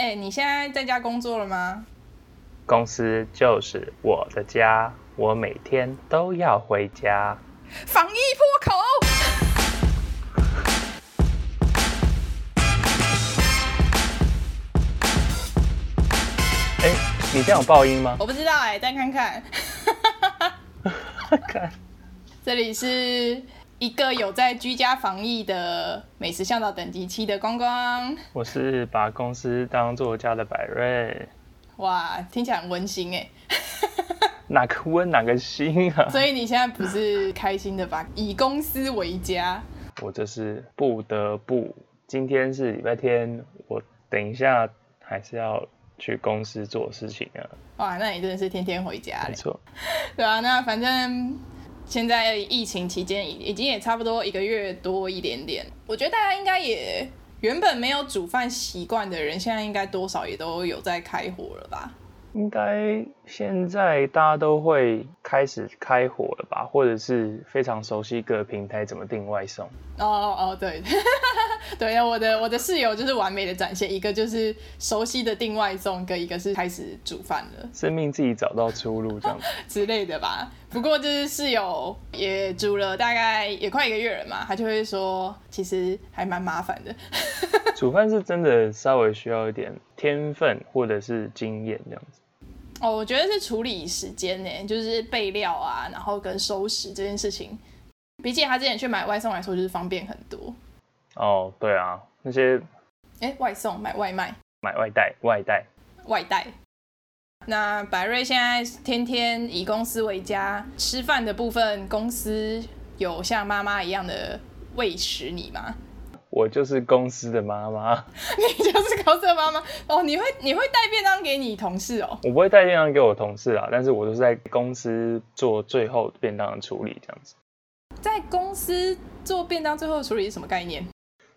哎、你现在在家工作了吗？公司就是我的家，我每天都要回家。防疫破口。哎，你这样有爆音吗？我不知道哎、再看看。看，这里是一个有在居家防疫的美食向导等级七的光光。我是把公司当做家的百瑞，哇，听起来很温馨 哎。哪个温哪个心啊？所以你现在不是开心的吧？以公司为家。我这是不得不。今天是礼拜天，我等一下还是要去公司做事情啊。哇，那你真的是天天回家嘞。没错，对啊，那反正现在疫情期间已已经也差不多一个月多一点点，我觉得大家应该也原本没有煮饭习惯的人，现在应该多少也都有在开火了吧？应该现在大家都会开始开火了吧，或者是非常熟悉各个平台怎么订外送。哦哦，对，对，我的我的室友就是完美的展现，一个就是熟悉的订外送，跟一个是开始煮饭了生命自己找到出路，这样子。之类的吧。不过就是室友也煮了大概也快一个月了嘛，他就会说其实还蛮麻烦的。煮饭是真的稍微需要一点天分或者是经验这样子。哦，我觉得是处理时间呢，就是备料啊，然后跟收拾这件事情，比起他之前去买外送来说，就是方便很多。哦，对啊，那些哎，外送买外卖、买外带、外带，外带。那百瑞现在天天以公司为家，吃饭的部分，公司有像妈妈一样的喂食你吗？我就是公司的妈妈，你就是公司的妈妈哦，你会你会带便当给你同事哦？我不会带便当给我同事啊，但是我都是在公司做最后便当的处理这样子。在公司做便当最后处理是什么概念？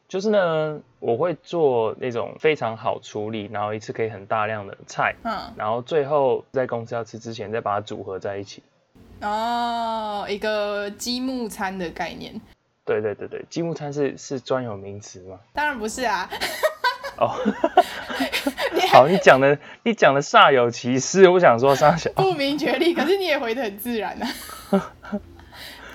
就是呢，我会做那种非常好处理，然后一次可以很大量的菜，嗯，然后最后在公司要吃之前再把它组合在一起。哦，一个积木餐的概念。对对对对，积木餐是是专有名词吗？当然不是啊，哦，好，你讲的你讲的煞有其事，我想说煞小。不明觉厉，可是你也回的很自然啊。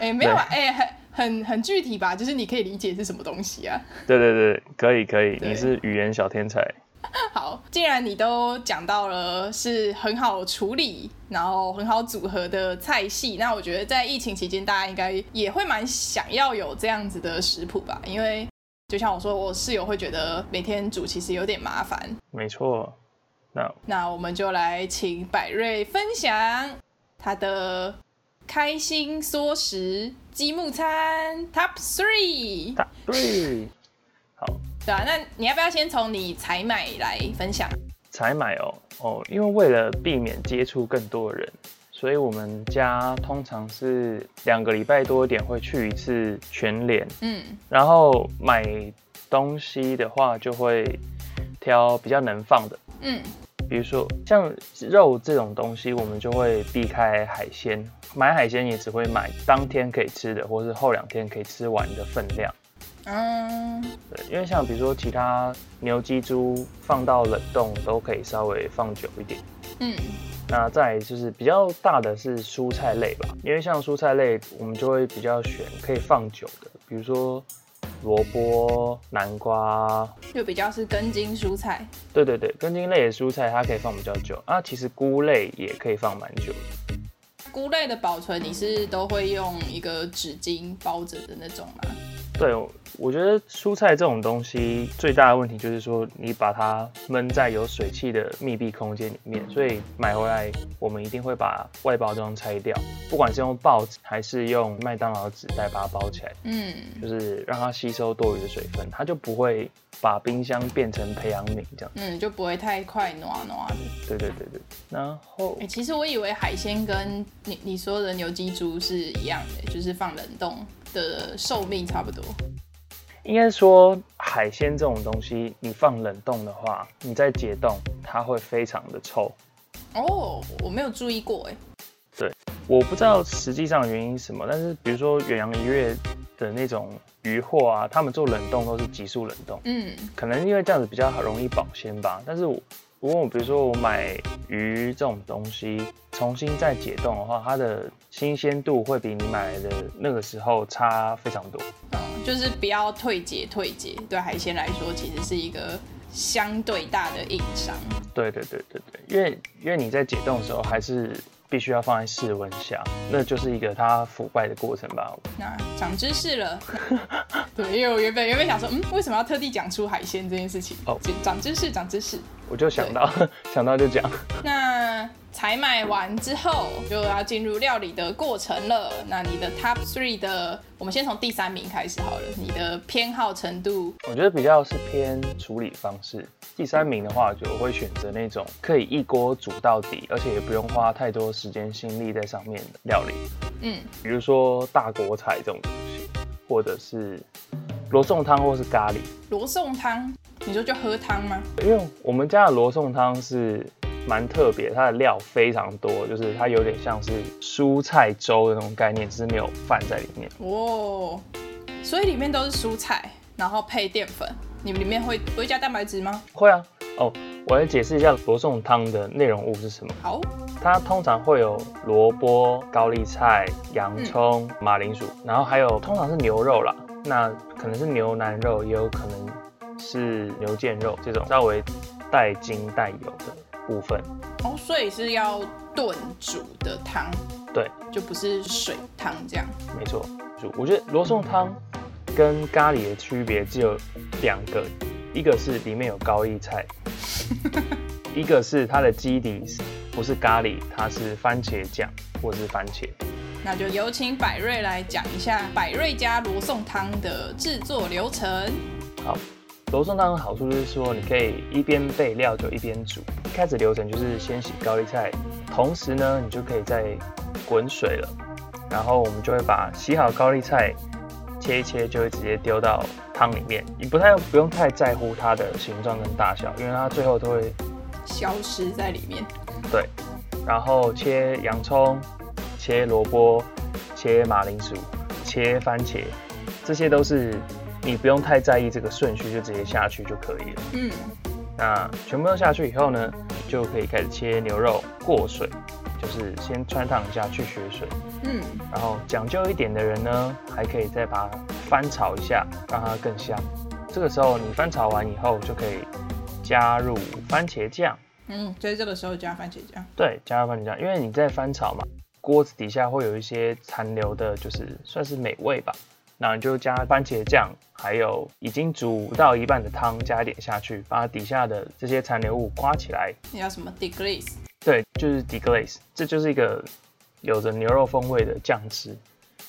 哎、没有啊，哎、很很很具体吧，就是你可以理解是什么东西啊。对对对，可以可以，你是语言小天才。好，既然你都讲到了是很好处理，然后很好组合的菜系，那我觉得在疫情期间，大家应该也会蛮想要有这样子的食谱吧，因为就像我说，我室友会觉得每天煮其实有点麻烦。没错，那那我们就来请百瑞分享他的开心缩食积木餐 Top Three，Top Three，，好，对啊，那你要不要先从你采买来分享？采买哦哦，因为为了避免接触更多的人，所以我们家通常是两个礼拜多一点会去一次全联，嗯，然后买东西的话就会挑比较能放的，嗯，比如说像肉这种东西，我们就会避开海鲜，买海鲜也只会买当天可以吃的，或是后两天可以吃完的分量。嗯，对，因为像比如说其他牛、鸡、猪放到冷冻都可以稍微放久一点。嗯，那再就是比较大的是蔬菜类吧，因为像蔬菜类，我们就会比较选可以放久的，比如说萝卜、南瓜，就比较是根茎蔬菜。对对对，根茎类的蔬菜它可以放比较久啊。其实菇类也可以放蛮久的。菇类的保存，你是都会用一个纸巾包着的那种吗？对，我觉得蔬菜这种东西最大的问题就是说，你把它闷在有水汽的密闭空间里面，所以买回来我们一定会把外包装拆掉，不管是用报纸还是用麦当劳纸袋把它包起来，嗯，就是让它吸收多余的水分，它就不会把冰箱变成培养皿这样。嗯，就不会太快暖暖的。对对对对，然后哎、其实我以为海鲜跟你你说的牛鸡猪是一样的，就是放冷冻的寿命差不多。应该说海鲜这种东西，你放冷冻的话，你再解冻，它会非常的臭。哦，我没有注意过哎。对我不知道实际上的原因是什么，但是比如说远洋一月的那种鱼货啊，他们做冷冻都是急速冷冻，嗯，可能因为这样子比较容易保鲜吧。但是我如果我比如说我买鱼这种东西，重新再解冻的话，它的新鲜度会比你买来的那个时候差非常多。嗯，就是不要退解退解，对海鲜来说其实是一个相对大的硬伤。对对对对对，因为因为你在解冻的时候还是必须要放在室温下，那就是一个它腐败的过程吧。那长知识了，对，因为我原本原本想说，嗯，为什么要特地讲出海鲜这件事情？哦长知识，长知识。我就想到 想到就讲，那采买完之后，就要进入料理的过程了。那你的 top three 的，我们先从第三名开始好了。你的偏好程度，我觉得比较是偏处理方式。第三名的话，就我会选择那种可以一锅煮到底，而且也不用花太多时间心力在上面的料理，嗯，比如说大锅菜这种东西，或者是罗宋汤或是咖喱。罗宋汤，你说就喝汤吗？因为我们家的罗宋汤是蛮特别，它的料非常多，就是它有点像是蔬菜粥的那种概念，只是没有饭在里面。哦，所以里面都是蔬菜，然后配淀粉。你们里面会会加蛋白质吗？会啊，哦，我来解释一下罗宋汤的内容物是什么。好，它通常会有萝卜、高丽菜、洋葱、马铃薯，然后还有通常是牛肉啦，那可能是牛腩肉，也有可能是牛腱肉这种稍微带筋带油的部分。哦，所以是要炖煮的汤，对，就不是水汤这样。没错，就我觉得罗宋汤跟咖喱的区别只有两个，一个是里面有高丽菜，一个是它的基底不是咖喱，它是番茄酱或是番茄。那就有请百瑞来讲一下百瑞家罗宋汤的制作流程。好，罗宋汤的好处就是说，你可以一边备料就一边煮。一开始流程就是先洗高丽菜，同时呢，你就可以再滚水了。然后我们就会把洗好高丽菜切一切，就会直接丢到汤里面。你不太不用太在乎它的形状跟大小，因为它最后都会消失在里面。对。然后切洋葱、切萝卜、切马铃薯、切番茄，这些都是你不用太在意这个顺序，就直接下去就可以了。嗯，那全部都下去以后呢，就可以开始切牛肉，过水，就是先穿烫一下去血水。嗯，然后讲究一点的人呢，还可以再把它翻炒一下，让它更香。这个时候你翻炒完以后，就可以加入番茄酱。嗯，所以这个时候加番茄酱。对，加入番茄酱，因为你在翻炒嘛，锅子底下会有一些残留的，就是算是美味吧。那你就加番茄酱，还有已经煮到一半的汤加一点下去，把底下的这些残留物刮起来。你要什么 deglaze？对，就是 deglaze，这就是一个有着牛肉风味的酱汁，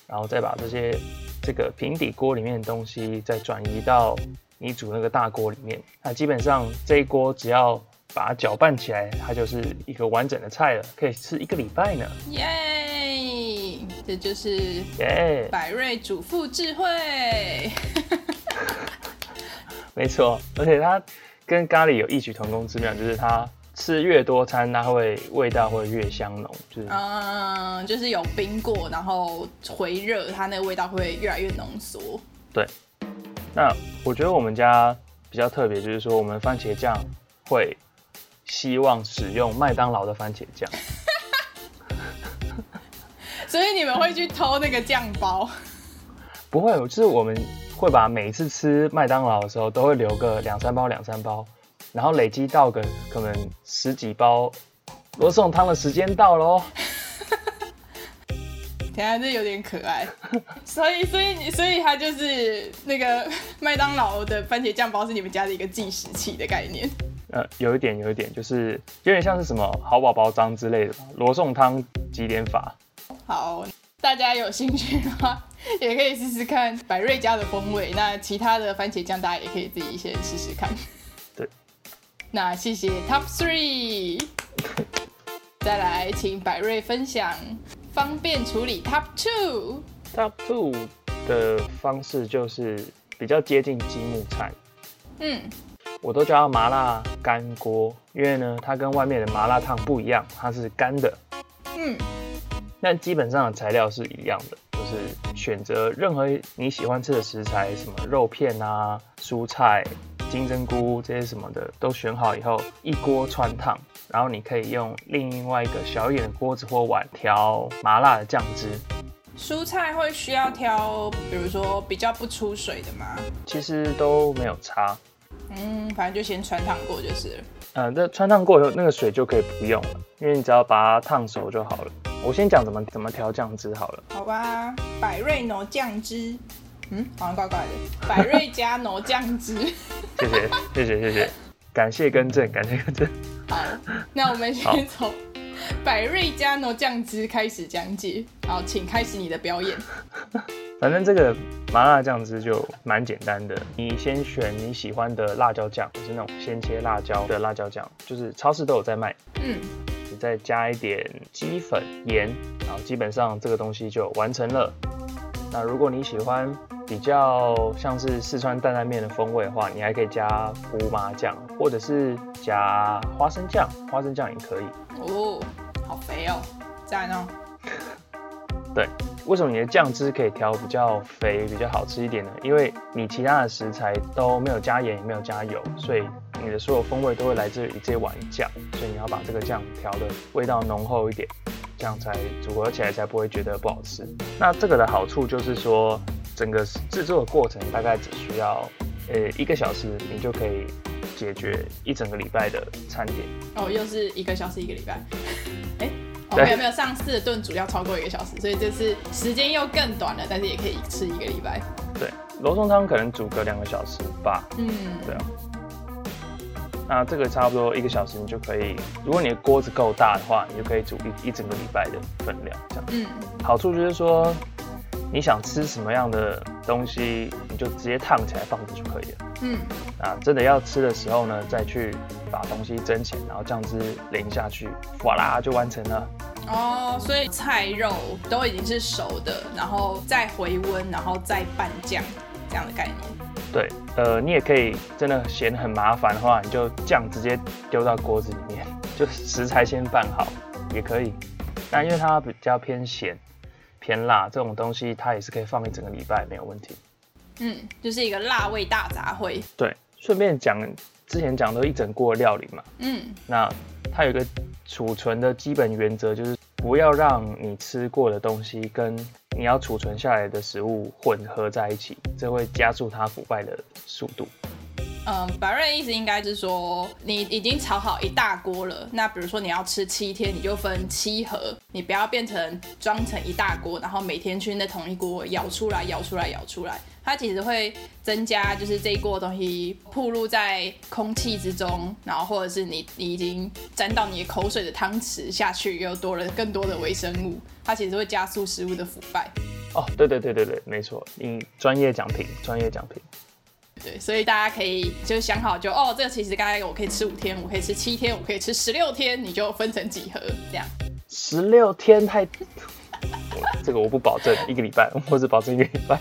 然后再把这些这个平底锅里面的东西再转移到你煮那个大锅里面。那基本上这一锅只要把它搅拌起来，它就是一个完整的菜了，可以吃一个礼拜呢。耶！这就是耶、百瑞主妇智慧。没错，而且它跟咖喱有异曲同工之妙，就是它吃越多餐，它会味道会越香浓，就是嗯，就是有冰过，然后回热，它那个味道会越来越浓缩。对。那我觉得我们家比较特别，就是说我们番茄酱会希望使用麦当劳的番茄酱。所以你们会去偷那个酱包？不会，就是我们会把每次吃麦当劳的时候，都会留个两三包、两三包，然后累积到个可能十几包。罗宋汤的时间到喽！等一下这有点可爱。所以，所以你，所以它就是那个麦当劳的番茄酱包是你们家的一个计时器的概念。呃，有一点，有一点，就是有点像是什么好宝宝章之类的吧。罗宋汤几点法？好，大家有兴趣的话，也可以试试看百瑞家的风味。那其他的番茄酱，大家也可以自己先试试看。对。那谢谢 Top Three，再来请百瑞分享方便处理 Top Two。Top two 的方式就是比较接近积木菜，嗯，我都叫它麻辣干锅，因为呢，它跟外面的麻辣烫不一样，它是干的。嗯，但基本上的材料是一样的，就是选择任何你喜欢吃的食材，什么肉片啊、蔬菜、金针菇这些什么的都选好以后，一锅穿烫，然后你可以用另外一个小一点的锅子或碗调麻辣的酱汁。蔬菜会需要挑，比如说比较不出水的吗？其实都没有差，嗯，反正就先穿烫过就是嗯。呃，这穿烫过以后，那个水就可以不用了，因为你只要把它烫熟就好了。我先讲怎么怎么调酱汁好了。好吧，百瑞挪酱汁，嗯，好像怪怪的。百瑞加挪酱汁，谢谢谢谢谢谢，感谢更正，感谢更正。好，那我们先从百瑞加挪酱汁开始讲解。好，请开始你的表演。反正这个麻辣酱汁就蛮简单的，你先选你喜欢的辣椒酱，就是那种先切辣椒的辣椒酱，就是超市都有在卖。嗯，你再加一点鸡粉、盐，然后基本上这个东西就完成了。那如果你喜欢比较像是四川担担面的风味的话，你还可以加胡麻酱，或者是加花生酱，花生酱也可以。哦，好肥哦，赞哦。对，为什么你的酱汁可以调比较肥、比较好吃一点呢？因为你其他的食材都没有加盐，也没有加油，所以你的所有风味都会来自于这碗酱，所以你要把这个酱调的味道浓厚一点，这样才组合起来才不会觉得不好吃。那这个的好处就是说，整个制作的过程大概只需要呃一个小时，你就可以解决一整个礼拜的餐点。哦，又是一个小时一个礼拜。没有没有，上次的炖煮要超过一个小时，所以这次时间又更短了，但是也可以吃一个礼拜。对，罗宋汤可能煮个两个小时吧。嗯，对啊。那这个差不多一个小时，你就可以，如果你的锅子够大的话，你就可以煮一一整个礼拜的分量，这样。嗯，好处就是说，你想吃什么样的东西，你就直接烫起来放着就可以了。嗯，啊真的要吃的时候呢，再去把东西蒸起来，然后酱汁淋下去，哗啦就完成了。哦，所以菜肉都已经是熟的，然后再回温，然后再拌酱，这样的概念。对，呃，你也可以真的嫌很麻烦的话，你就酱直接丢到锅子里面，就食材先拌好也可以。但因为它比较偏咸、偏辣，这种东西它也是可以放一整个礼拜没有问题。嗯，就是一个辣味大杂烩。对，顺便讲之前讲的一整锅料理嘛，嗯，那它有一个储存的基本原则，就是不要让你吃过的东西跟你要储存下来的食物混合在一起，这会加速它腐败的速度。嗯，白瑞意思应该是说，你已经炒好一大锅了。那比如说你要吃七天，你就分七盒，你不要变成装成一大锅，然后每天去那同一锅舀出来、舀出来、舀出来。它其实会增加，就是这一锅东西暴露在空气之中，然后或者是你你已经沾到你的口水的汤匙下去，又多了更多的微生物，它其实会加速食物的腐败。哦，对对对对对，没错，你专业讲评，专业讲评。对，所以大家可以就想好就，哦，这个其实刚才我可以吃五天，我可以吃七天，我可以吃十六天，你就分成几盒这样。十六天太，这个我不保证一个礼拜，或者保证一个礼拜。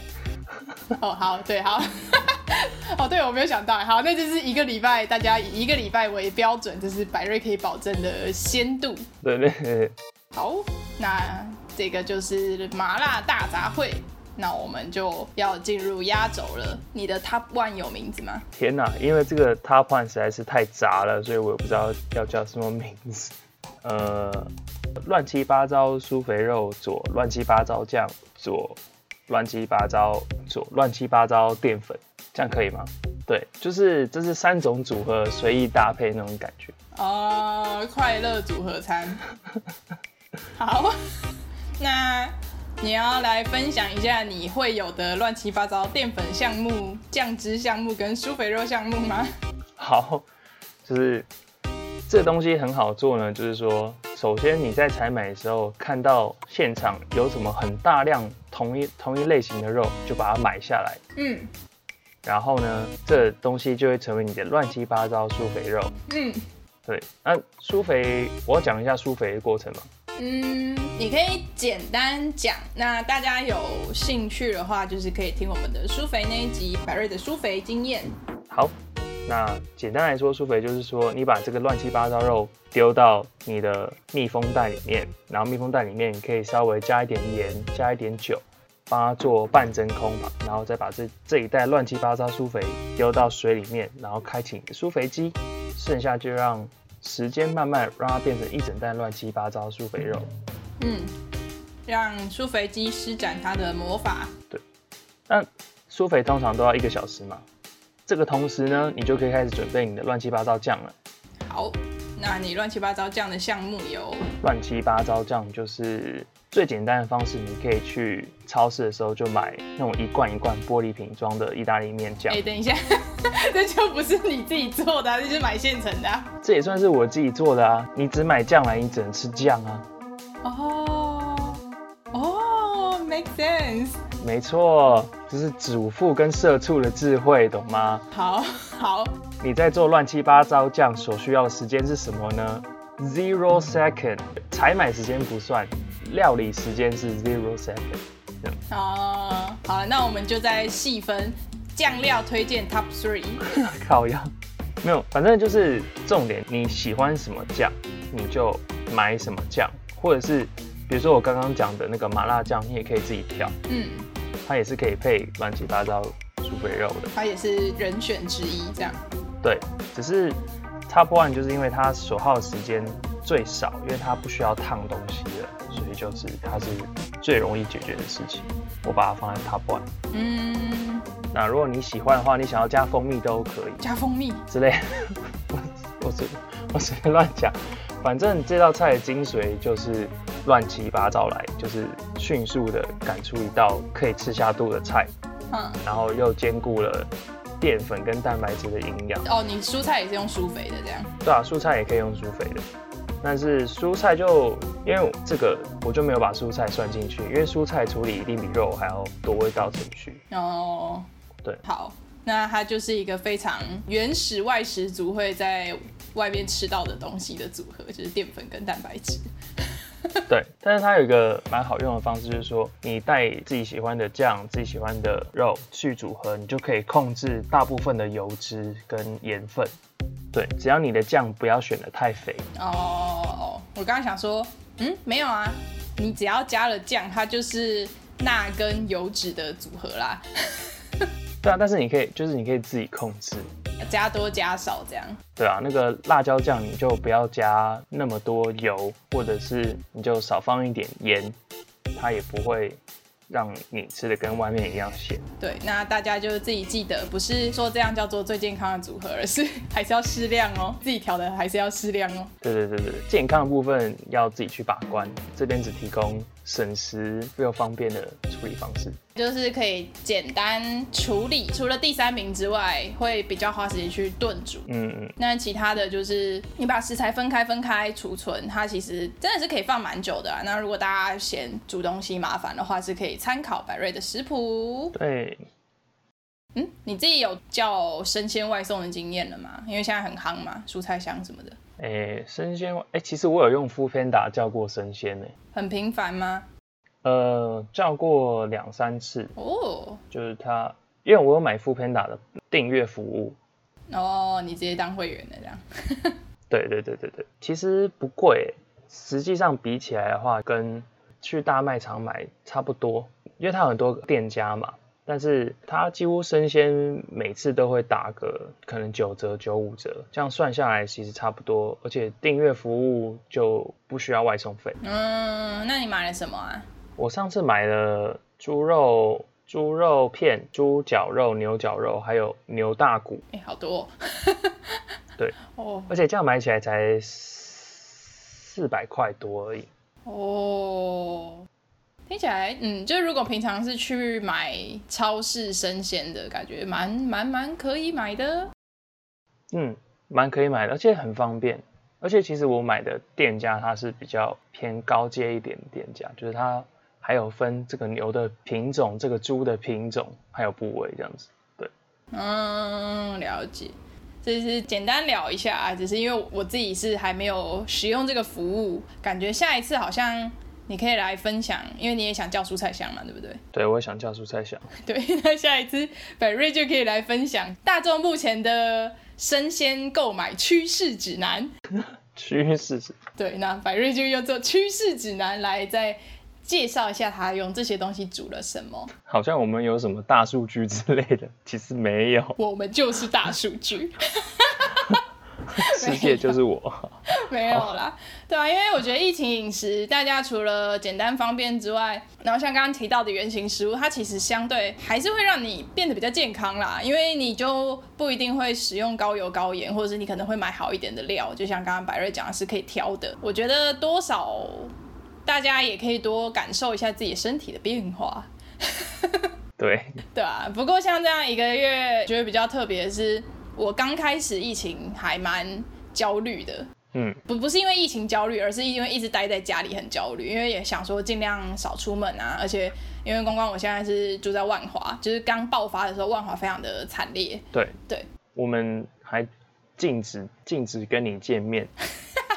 哦，好，对，好。哦，对，我没有想到，好，那就是一个礼拜，大家以一个礼拜为标准，就是百瑞可以保证的鲜度。对对对。好，那这个就是麻辣大杂烩。那我们就要进入压轴了。你的 Top One 有名字吗？天哪，因为这个 Top One 实在是太杂了，所以我也不知道要叫什么名字。呃，乱七八糟酥肥肉佐乱七八糟酱佐乱七八糟做乱七八糟淀粉，这样可以吗？对，就是这是三种组合随意搭配那种感觉。哦，快乐组合餐。好，那。你要来分享一下你会有的乱七八糟淀粉项目、酱汁项目跟酥肥肉项目吗？好，就是这东西很好做呢。就是说，首先你在采买的时候看到现场有什么很大量同一同一类型的肉，就把它买下来。嗯。然后呢，这东西就会成为你的乱七八糟酥肥肉。嗯。对，那酥肥，我要讲一下酥肥的过程嘛。嗯，你可以简单讲。那大家有兴趣的话，就是可以听我们的舒肥那一集，百瑞的舒肥经验。好，那简单来说，苏肥就是说，你把这个乱七八糟肉丢到你的密封袋里面，然后密封袋里面你可以稍微加一点盐，加一点酒，帮它做半真空嘛，然后再把这这一袋乱七八糟苏肥丢到水里面，然后开启你的酥肥机，剩下就让时间慢慢让它变成一整袋乱七八糟苏肥肉。嗯，让苏肥机施展它的魔法。对那苏肥通常都要一个小时嘛，这个同时呢，你就可以开始准备你的乱七八糟酱了。好，那你乱七八糟酱的项目有乱七八糟酱就是最简单的方式，你可以去超市的时候就买那种一罐一罐玻璃瓶装的意大利面酱哎、，等一下，这就不是你自己做的、啊，这是买现成的、啊。这也算是我自己做的啊。你只买酱来，你只能吃酱啊。哦，哦，make sense。没错，这是主妇跟社畜的智慧，懂吗？好好，你在做乱七八糟酱所需要的时间是什么呢？Zero second，采买时间不算，料理时间是 zero second。哦，好了，那我们就再细分酱料推荐 top three。烤鸭，没有，反正就是重点，你喜欢什么酱，你就买什么酱，或者是比如说我刚刚讲的那个麻辣酱，你也可以自己调，嗯，它也是可以配乱七八糟猪肥肉的。它也是人选之一，这样。对，只是 Top One 就是因为它所耗的时间最少，因为它不需要烫东西的，所以就是它是最容易解决的事情。我把它放在 Top One。嗯，那如果你喜欢的话，你想要加蜂蜜都可以加蜂蜜。之类。我我随我随便乱讲，反正这道菜的精髓就是乱七八糟来，就是迅速的赶出一道可以吃下肚的菜，嗯，然后又兼顾了淀粉跟蛋白质的营养。哦，你蔬菜也是用疏肥的这样。对啊，蔬菜也可以用疏肥的，但是蔬菜就因为这个我就没有把蔬菜算进去，因为蔬菜处理一定比肉还要多一道程序。哦，对好，那它就是一个非常原始外食族会在外面吃到的东西的组合，就是淀粉跟蛋白质。对，但是它有一个蛮好用的方式，就是说你带自己喜欢的酱、自己喜欢的肉去组合，你就可以控制大部分的油脂跟盐分。对，只要你的酱不要选的太肥。哦，我刚刚想说，嗯，没有啊，你只要加了酱，它就是钠跟油脂的组合啦，对啊，但是你可以就是你可以自己控制。加多加少这样。对啊，那个辣椒酱你就不要加那么多油，或者是你就少放一点盐，它也不会让你吃的跟外面一样咸。对，那大家就自己记得，不是说这样叫做最健康的组合，而是 还是要适量哦，自己调的还是要适量哦。对对对对，健康的部分要自己去把关，这边只提供省时又方便的处理方式。就是可以简单处理，除了第三名之外，会比较花时间去炖煮。嗯嗯，那其他的就是你把食材分开分开储存，它其实真的是可以放蛮久的啊。那如果大家嫌煮东西麻烦的话，是可以参考百瑞的食谱。对，嗯，你自己有叫生鲜外送的经验了吗？因为现在很夯嘛，蔬菜箱什么的，诶，生鲜，诶，其实我有用 f o o Panda 叫过生鲜呢，很频繁吗？呃，叫过两三次，哦，就是他，因为我有买 f o o Panda 的订阅服务，哦，你直接当会员的这样。对对对对对，其实不贵，实际上比起来的话，跟去大卖场买差不多，因为它有很多店家嘛，但是它几乎生鲜每次都会打个可能九折、九五折，这样算下来其实差不多，而且订阅服务就不需要外送费。嗯，那你买了什么啊？我上次买了猪肉、猪肉片、猪脚肉、牛脚肉，还有牛大骨，哎、好多 哦。对，哦而且这样买起来才四百块多而已。哦，听起来，嗯，就如果平常是去买超市生鲜的感觉，蛮蛮蛮可以买的。嗯，蛮可以买的，而且很方便。而且其实我买的店家它是比较偏高阶一点的店家，就是它还有分这个牛的品种、这个猪的品种，还有部位这样子。对，嗯，了解。就是简单聊一下啊，只是因为我自己是还没有使用这个服务，感觉下一次好像你可以来分享，因为你也想叫蔬菜香嘛，对不对？对我也想叫蔬菜香。对，那下一次百瑞就可以来分享大众目前的生鲜购买趋势指南。趋势指，对，那百瑞就用这趋势指南来再介绍一下他用这些东西煮了什么。好像我们有什么大数据之类的，其实没有，我们就是大数据。世界就是我。没有啦，对啊，因为我觉得疫情饮食，大家除了简单方便之外，然后像刚刚提到的原型食物，它其实相对还是会让你变得比较健康啦，因为你就不一定会使用高油高盐，或者是你可能会买好一点的料，就像刚刚百瑞讲的是可以挑的。我觉得多少大家也可以多感受一下自己身体的变化。对，对啊。不过像这样一个月，觉得比较特别的是，我刚开始疫情还蛮焦虑的。嗯，不不是因为疫情焦虑，而是因为一直待在家里很焦虑，因为也想说尽量少出门啊，而且因为光光我现在是住在万华，就是刚爆发的时候万华非常的惨烈。对对，我们还禁止禁止跟你见面。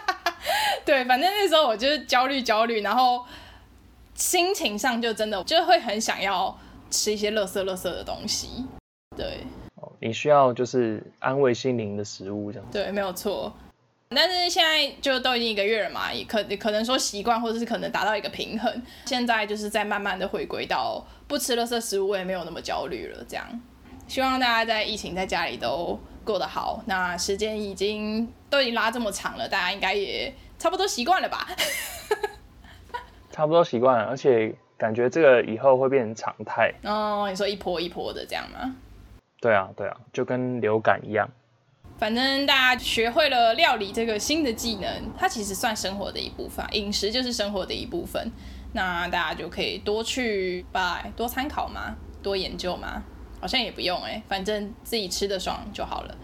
对，反正那时候我就是焦虑焦虑，然后心情上就真的就会很想要吃一些垃圾垃圾的东西。你需要就是安慰心灵的食物这样。对，没有错。但是现在就都已经一个月了嘛，也可可能说习惯，或者是可能达到一个平衡。现在就是在慢慢的回归到不吃垃圾食物，我也没有那么焦虑了。这样，希望大家在疫情在家里都过得好。那时间已经都已经拉这么长了，大家应该也差不多习惯了吧？差不多习惯了，而且感觉这个以后会变成常态。哦，你说一波一波的这样吗？对啊，对啊，就跟流感一样。反正大家学会了料理这个新的技能，它其实算生活的一部分，饮食就是生活的一部分。那大家就可以多去拜，多参考嘛，多研究嘛，好像也不用哎，反正自己吃的爽就好了。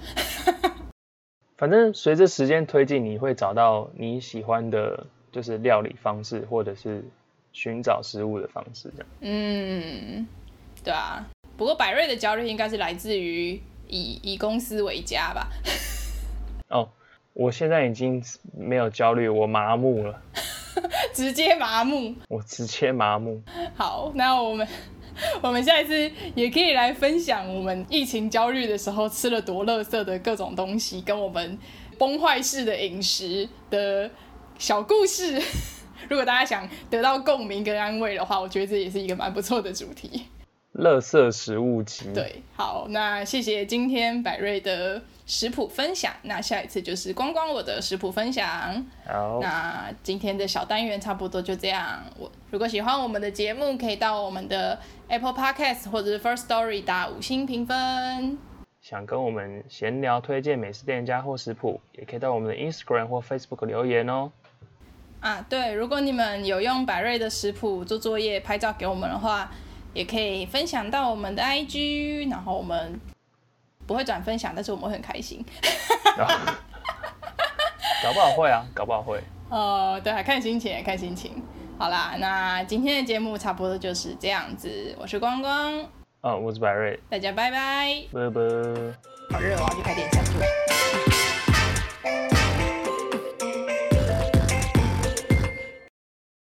反正随着时间推进，你会找到你喜欢的，就是料理方式，或者是寻找食物的方式这样。嗯，对啊。不过百瑞的焦虑应该是来自于。以以公司为家吧。哦，我现在已经没有焦虑，我麻木了。直接麻木。我直接麻木。好，那我们 我们下一次也可以来分享我们疫情焦虑的时候吃了多垃圾的各种东西，跟我们崩坏式的饮食的小故事。如果大家想得到共鸣跟安慰的话，我觉得这也是一个蛮不错的主题。乐色食物集。对，好，那谢谢今天百瑞的食谱分享。那下一次就是光光我的食谱分享。好，那今天的小单元差不多就这样。我如果喜欢我们的节目，可以到我们的 Apple Podcast 或者是 First Story 打五星评分。想跟我们闲聊、推荐美食店家或食谱，也可以到我们的 Instagram 或 Facebook 留言哦。啊，对，如果你们有用百瑞的食谱做作业、拍照给我们的话。也可以分享到我们的 IG，然后我们不会转分享，但是我们会很开心。搞不好会啊，搞不好会。哦，对啊，看心情，看心情。好啦，那今天的节目差不多就是这样子。我是光光，哦，我是白瑞，大家拜拜，拜拜。好热哦，去开点餐去。